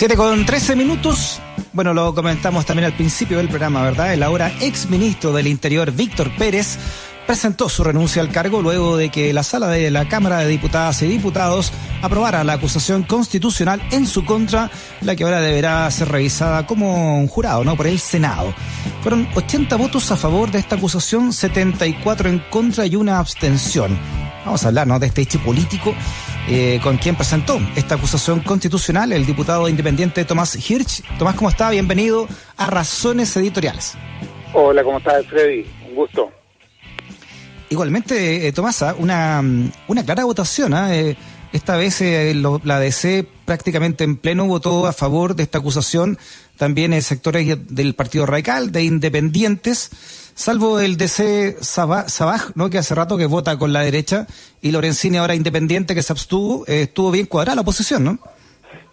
7 con 13 minutos. Bueno, lo comentamos también al principio del programa, ¿verdad? El ahora ex ministro del Interior, Víctor Pérez, presentó su renuncia al cargo luego de que la sala de la Cámara de Diputadas y Diputados aprobara la acusación constitucional en su contra, la que ahora deberá ser revisada como un jurado, ¿no? Por el Senado. Fueron 80 votos a favor de esta acusación, 74 en contra y una abstención. Vamos a hablar, ¿no? De este hecho político eh, con quien presentó esta acusación constitucional, el diputado independiente Tomás Hirsch. Tomás, ¿cómo está? Bienvenido a Razones Editoriales. Hola, ¿cómo estás, Freddy? Un gusto. Igualmente, eh, Tomás, ¿ah? una, una clara votación. ¿eh? esta vez eh, la DC prácticamente en pleno votó a favor de esta acusación. También sectores del Partido Radical, de Independientes salvo el DC Sabaj, ¿no? que hace rato que vota con la derecha, y Lorenzini ahora independiente que se abstuvo, eh, estuvo bien cuadrada la oposición, ¿no?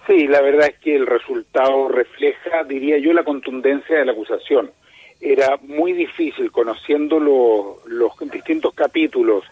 Sí, la verdad es que el resultado refleja, diría yo, la contundencia de la acusación. Era muy difícil, conociendo los distintos capítulos,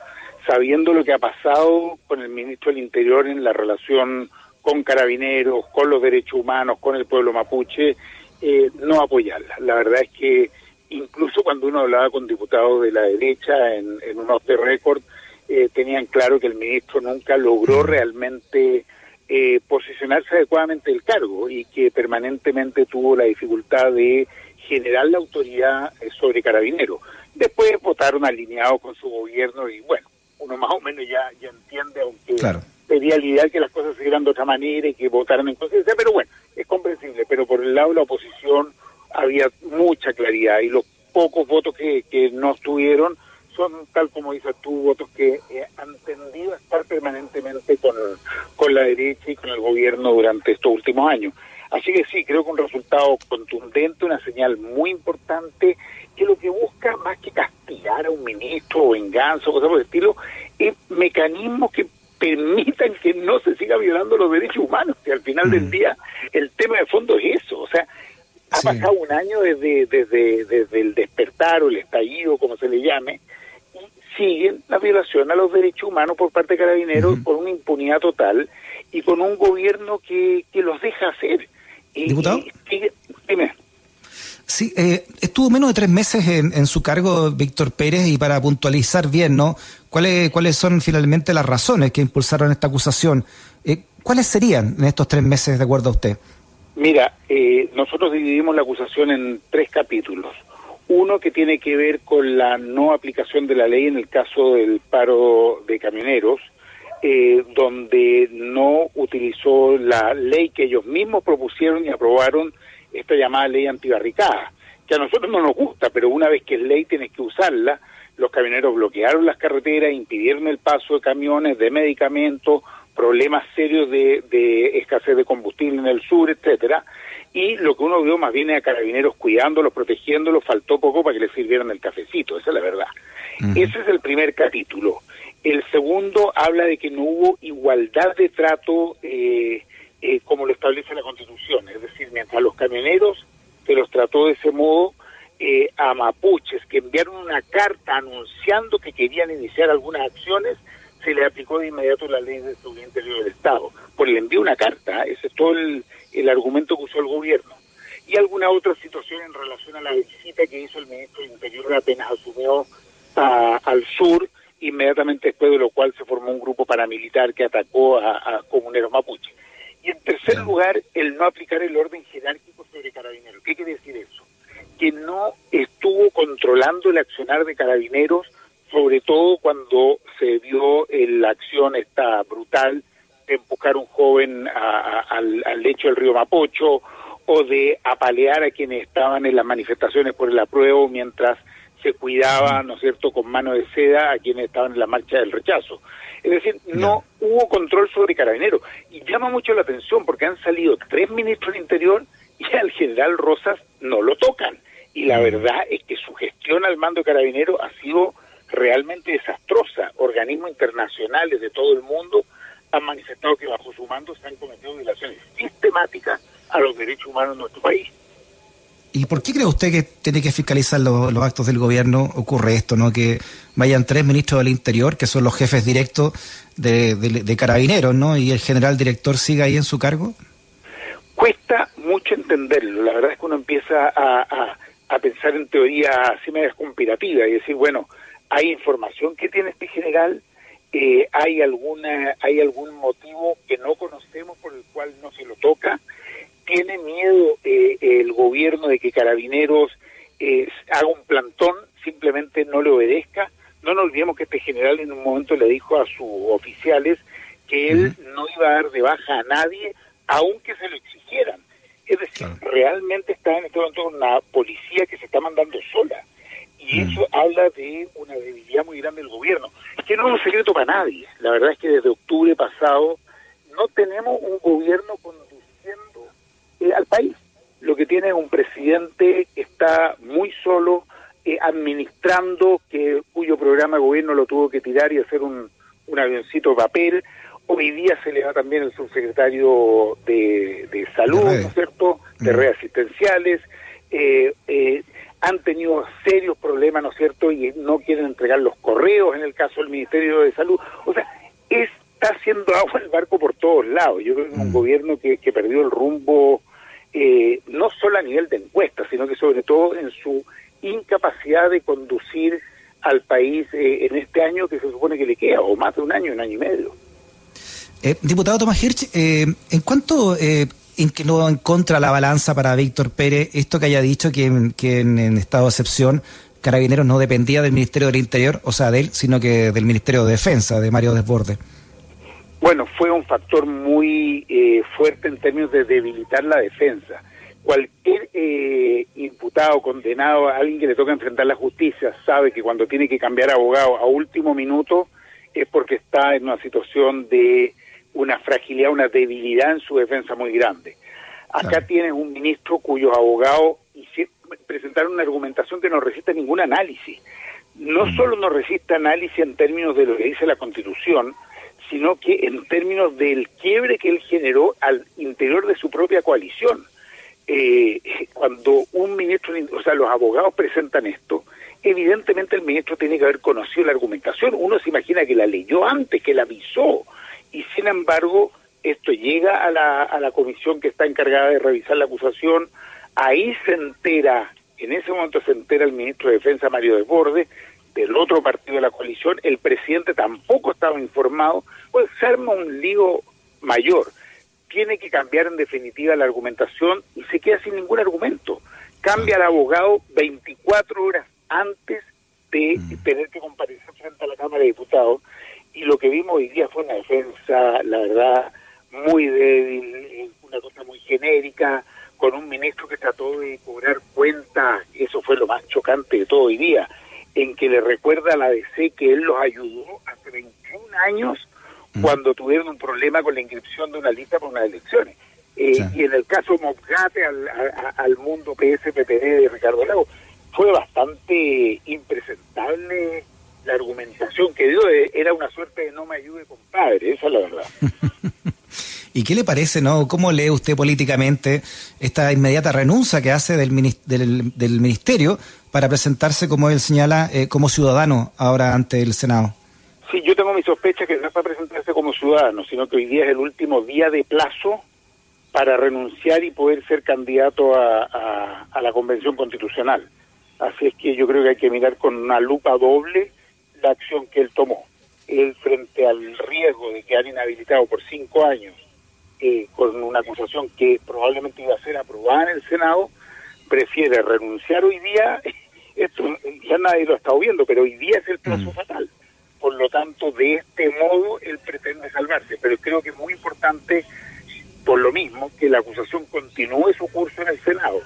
sabiendo lo que ha pasado con el ministro del Interior en la relación con carabineros, con los derechos humanos, con el pueblo mapuche, eh, no apoyarla. La verdad es que incluso cuando uno hablaba con diputados de la derecha en, en un off the record, eh, tenían claro que el ministro nunca logró realmente eh, posicionarse adecuadamente el cargo y que permanentemente tuvo la dificultad de generar la autoridad sobre Carabinero. Después votaron alineados con su gobierno y bueno, uno más o menos ya, ya entiende, aunque claro. sería el ideal que las cosas se de otra manera y que votaran en conciencia, pero bueno, es comprensible. Pero por el lado de la oposición había mucha claridad y los pocos votos que, que no estuvieron son, tal como dices tú, votos que eh, han tendido a estar permanentemente con, con la derecha y con el gobierno durante estos últimos años. Así que sí, creo que un resultado contundente, una señal muy importante, que lo que busca más que castigar a un ministro o venganza o cosas por el estilo, es mecanismos que permitan que no se siga violando los derechos humanos, que al final del mm. día el tema de fondo es eso, o sea, ha pasado un año desde, desde, desde el despertar o el estallido, como se le llame, y siguen la violación a los derechos humanos por parte de carabineros por una impunidad total y con un gobierno que, que los deja hacer. ¿Diputado? dime. Sí, eh, estuvo menos de tres meses en, en, su cargo Víctor Pérez y para puntualizar bien, ¿no? ¿Cuáles, cuáles son finalmente las razones que impulsaron esta acusación? Eh, ¿Cuáles serían en estos tres meses, de acuerdo a usted? Mira, eh, nosotros dividimos la acusación en tres capítulos. Uno que tiene que ver con la no aplicación de la ley en el caso del paro de camioneros, eh, donde no utilizó la ley que ellos mismos propusieron y aprobaron, esta llamada ley antibarricada, que a nosotros no nos gusta, pero una vez que es ley tienes que usarla. Los camioneros bloquearon las carreteras, impidieron el paso de camiones, de medicamentos, problemas serios de, de, escasez de combustible en el sur, etcétera, y lo que uno vio más bien es a carabineros cuidándolos, protegiéndolos, faltó poco para que les sirvieran el cafecito, esa es la verdad. Ese es el primer capítulo. El segundo habla de que no hubo igualdad de trato eh, eh, como lo establece la Constitución, es decir, mientras los camioneros se los trató de ese modo, eh, a mapuches que enviaron una carta anunciando que querían iniciar algunas acciones, se le aplicó de inmediato la ley de seguridad interior del Estado. Por le envió una carta, ese es todo el, argumento que usó el gobierno. Y alguna otra situación en relación a la visita que hizo el ministro del Interior apenas asumió al sur, inmediatamente después de lo cual se formó un grupo paramilitar que atacó a, comuneros mapuche. Y en tercer lugar, el no aplicar el orden jerárquico sobre carabineros. ¿Qué quiere decir eso? Que no estuvo controlando el accionar de carabineros sobre todo cuando se vio la acción esta brutal de empujar a un joven al, lecho del río Mapocho o de apalear a quienes estaban en las manifestaciones por el apruebo mientras se cuidaba, ¿no es cierto?, con mano de seda a quienes estaban en la marcha del rechazo. Es decir, no hubo control sobre carabineros. Y llama mucho la atención porque han salido tres ministros del Interior y al general Rosas no lo tocan. Y la verdad es que su gestión al mando de carabineros ha sido realmente desastrosa. Organismos internacionales de todo el mundo han manifestado que bajo su mando se han cometido violaciones sistemáticas a los derechos humanos en nuestro país. ¿Y por qué cree usted que tiene que fiscalizar los actos del gobierno? Ocurre esto, ¿no? Que vayan tres ministros del Interior, que son los jefes directos de, carabineros, ¿no? Y el general director siga ahí en su cargo. Cuesta mucho entenderlo. La verdad es que uno empieza a, a, pensar en teoría así medio conspirativa y decir, bueno, hay información que tiene este general, eh, hay alguna hay algún motivo que no conocemos por el cual no se lo toca, tiene miedo eh, el gobierno de que Carabineros eh, haga un plantón, simplemente no le obedezca. No nos olvidemos que este general en un momento le dijo a sus oficiales que él no iba a dar de baja a nadie, aunque se lo exigieran. Es decir, realmente está en este momento una policía que se está mandando sola. Y eso habla de una debilidad muy grande del gobierno, que no es un secreto para nadie. La verdad es que desde octubre pasado no tenemos un gobierno conduciendo eh, al país. Lo que tiene es un presidente que está muy solo, eh, administrando, que cuyo programa de gobierno lo tuvo que tirar y hacer un, un avioncito de papel, Hoy día se le da también el subsecretario de, de Salud, ¿no es cierto?, de mm. redes asistenciales. Eh, eh, han tenido serios problemas, ¿no es cierto?, y no quieren entregar los correos en el caso del Ministerio de Salud. O sea, está haciendo agua el barco por todos lados. Yo creo que es un mm. gobierno que, que perdió el rumbo, eh, no solo a nivel de encuestas, sino que sobre todo en su incapacidad de conducir al país en este año que se supone que le queda, o más de un año, un año y medio. Eh, diputado Tomás Hirsch, eh, ¿en cuánto eh, no en contra la balanza para Víctor Pérez esto que haya dicho que, en, estado de excepción Carabineros no dependía del Ministerio del Interior, o sea, de él, sino que del Ministerio de Defensa, de Mario Desborde? Bueno, fue un factor muy eh, fuerte en términos de debilitar la defensa. Cualquier imputado, condenado, alguien que le toca enfrentar la justicia, sabe que cuando tiene que cambiar abogado a último minuto es porque está en una situación de una fragilidad, una debilidad en su defensa muy grande. Acá tienes un ministro cuyos abogados presentaron una argumentación que no resiste ningún análisis. No mm. solo no resiste análisis en términos de lo que dice la Constitución, sino que en términos del quiebre que él generó al interior de su propia coalición. Eh, cuando un ministro, o sea, los abogados presentan esto, evidentemente el ministro tiene que haber conocido la argumentación. Uno se imagina que la leyó antes, que la avisó, y sin embargo esto llega a la, a la comisión que está encargada de revisar la acusación, ahí se entera, en ese momento se entera el ministro de Defensa Mario Desbordes, del otro partido de la coalición, el presidente tampoco estaba informado, pues se arma un lío mayor. Tiene que cambiar en definitiva la argumentación y se queda sin ningún argumento. Cambia al abogado 24 horas antes de mm. tener que comparecer frente a la Cámara de Diputados y lo que vimos hoy día fue una defensa, la verdad, muy débil, una cosa muy genérica, con un ministro que trató de cobrar cuentas, eso fue lo más chocante de todo hoy día, en que le recuerda a la DC que él los ayudó hace 21 años mm. cuando tuvieron un problema con la inscripción de una lista para unas elecciones. Eh, y en el caso Mobgate al, al mundo PSPPD de Ricardo Lago, fue bastante impresentable la argumentación que dio era una suerte de no me ayude compadre, esa es la verdad. ¿Y qué le parece, no? ¿Cómo lee usted políticamente esta inmediata renuncia que hace del, del, ministerio para presentarse, como él señala, eh, como ciudadano ahora ante el Senado? Sí, yo tengo mi sospecha que no es para presentarse como ciudadano, sino que hoy día es el último día de plazo para renunciar y poder ser candidato a, a la Convención Constitucional. Así es que yo creo que hay que mirar con una lupa doble la acción que él tomó. Él frente al riesgo de quedar inhabilitado por cinco años eh, con una acusación que probablemente iba a ser aprobada en el Senado, prefiere renunciar hoy día. Esto ya nadie lo ha estado viendo, pero hoy día es el plazo mm. fatal. Por lo tanto, de este modo él pretende salvarse. Pero creo que es muy importante, por lo mismo, que la acusación continúe su curso en el Senado.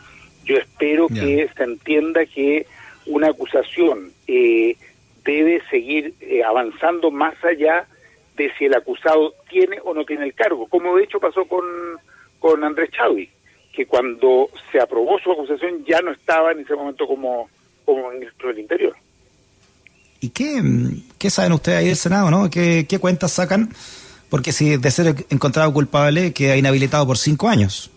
Yo espero que se entienda que una acusación eh, debe seguir eh, avanzando más allá de si el acusado tiene o no tiene el cargo, como de hecho pasó con, con Andrés Chávez, que cuando se aprobó su acusación ya no estaba en ese momento como, como ministro del Interior. ¿Y qué, qué saben ustedes ahí del Senado, no? ¿Qué, qué cuentas sacan? Porque si de ser encontrado culpable queda inhabilitado por cinco años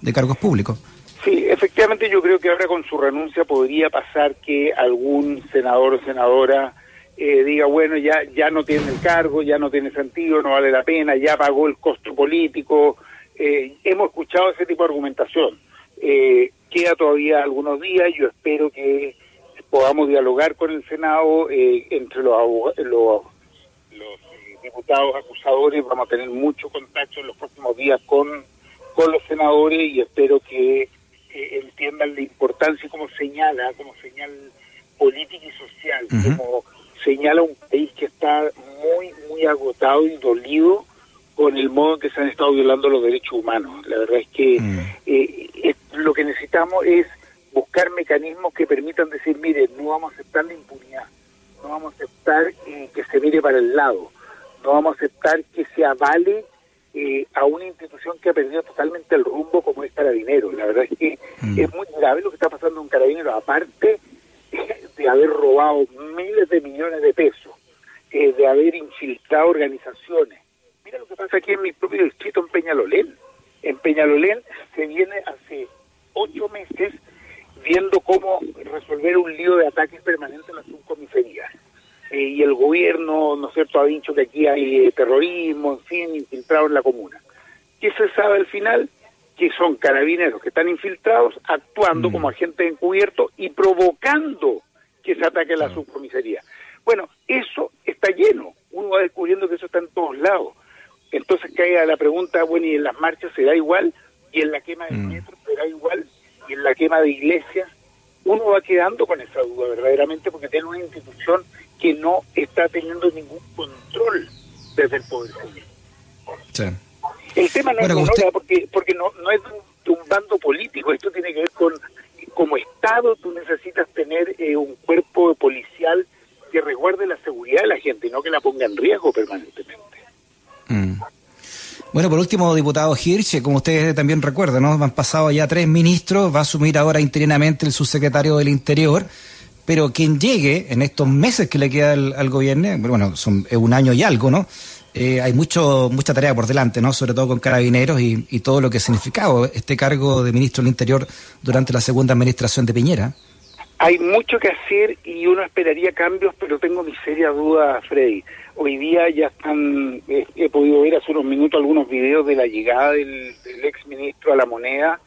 de cargos públicos. Sí, efectivamente yo creo que ahora con su renuncia podría pasar que algún senador o senadora eh, diga, bueno, ya, ya no tiene el cargo, ya no tiene sentido, no vale la pena, ya pagó el costo político, eh, hemos escuchado ese tipo de argumentación. Eh, queda todavía algunos días, yo espero que podamos dialogar con el Senado eh, entre los, los, los diputados acusadores, vamos a tener mucho contacto en los próximos días con, con los senadores y espero que entiendan la importancia como señala, como señal política y social, como señala un país que está muy, muy agotado y dolido con el modo en que se han estado violando los derechos humanos. La verdad es que mm. eh, lo que necesitamos es buscar mecanismos que permitan decir, mire, no vamos a aceptar la impunidad, no vamos a aceptar eh, que se mire para el lado, no vamos a aceptar que se avale eh, a una institución que ha perdido totalmente el rumbo como es Carabineros. La verdad es que mm. es muy grave lo que está pasando en Carabineros, aparte de haber robado miles de millones de pesos, de haber infiltrado organizaciones, lo que pasa aquí en mi propio distrito, en Peñalolén. En Peñalolén se viene hace ocho meses viendo cómo resolver un lío de ataques permanentes en la subcomisaría. Eh, y el gobierno, ¿no es cierto?, ha dicho que aquí hay eh, terrorismo, en fin, infiltrado en la comuna. ¿Qué se sabe al final? Que son carabineros que están infiltrados, actuando mm. como agentes encubiertos y provocando que se ataque la subcomisaría. Bueno, eso está lleno. Uno va descubriendo que eso está en todos lados. Entonces caiga la pregunta, bueno, ¿y en las marchas será igual? ¿Y en la quema de mm. metro será igual? ¿Y en la quema de iglesias? Uno va quedando con esa duda verdaderamente porque tiene una institución que no está teniendo ningún control desde el Poder Sí. El tema no es porque, porque no, no es un, un, bando político, esto tiene que ver con, como Estado tú necesitas tener eh, un cuerpo policial que resguarde la seguridad de la gente no que la ponga en riesgo permanentemente. Mm. Bueno, por último, diputado Hirsch, como ustedes también recuerdan, ¿no? han pasado ya tres ministros, va a asumir ahora interinamente el subsecretario del Interior, pero quien llegue en estos meses que le queda al, gobierno, bueno, son un año y algo, ¿no? Eh, hay mucho mucha tarea por delante, ¿no? Sobre todo con carabineros y, y todo lo que ha significado este cargo de ministro del Interior durante la segunda administración de Piñera. Hay mucho que hacer y uno esperaría cambios, pero tengo mi seria duda, Freddy. Hoy día ya están, he, podido ver hace unos minutos algunos videos de la llegada del, ex ministro a la moneda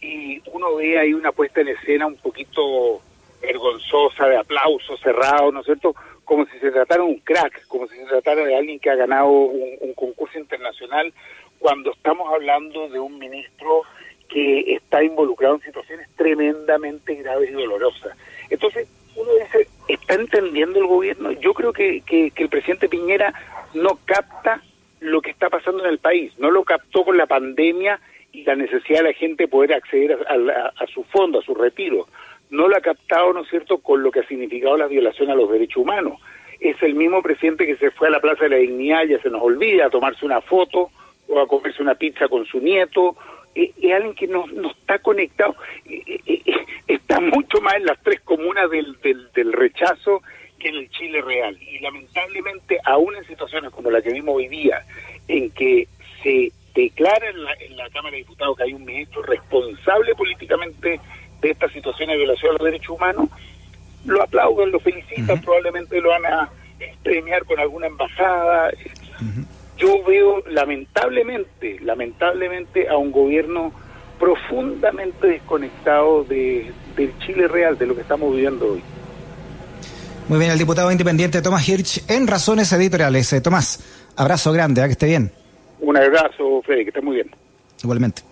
y uno ve ahí una puesta en escena un poquito vergonzosa, de aplausos cerrados, ¿no es cierto? Como si se tratara de un crack, como si se tratara de alguien que ha ganado un, concurso internacional, cuando estamos hablando de un ministro que está involucrado en situaciones tremendamente graves y dolorosas. Entonces, uno dice, ¿está entendiendo el gobierno? Yo creo que, que, el presidente Piñera no capta lo que está pasando en el país, no lo captó con la pandemia y la necesidad de la gente poder acceder a, su fondo, a su retiro. No lo ha captado, ¿no es cierto?, con lo que ha significado la violación a los derechos humanos. Es el mismo presidente que se fue a la Plaza de la Dignidad, ya se nos olvida, a tomarse una foto o a comerse una pizza con su nieto es alguien que no, no está conectado, está mucho más en las tres comunas del, del, rechazo que en el Chile real. Y lamentablemente, aún en situaciones como la que vimos hoy día, en que se declara en la, en la Cámara de Diputados que hay un ministro responsable políticamente de esta situación de violación a los derechos humanos, lo aplauden, lo felicitan, probablemente lo van a premiar con alguna embajada yo veo lamentablemente, lamentablemente a un gobierno profundamente desconectado de, del Chile real, de lo que estamos viviendo hoy. Muy bien, el diputado independiente Tomás Hirsch en Razones Editoriales. Eh, Tomás, abrazo grande, ¿a ¿eh? que esté bien. Un abrazo, Freddy, que esté muy bien. Igualmente.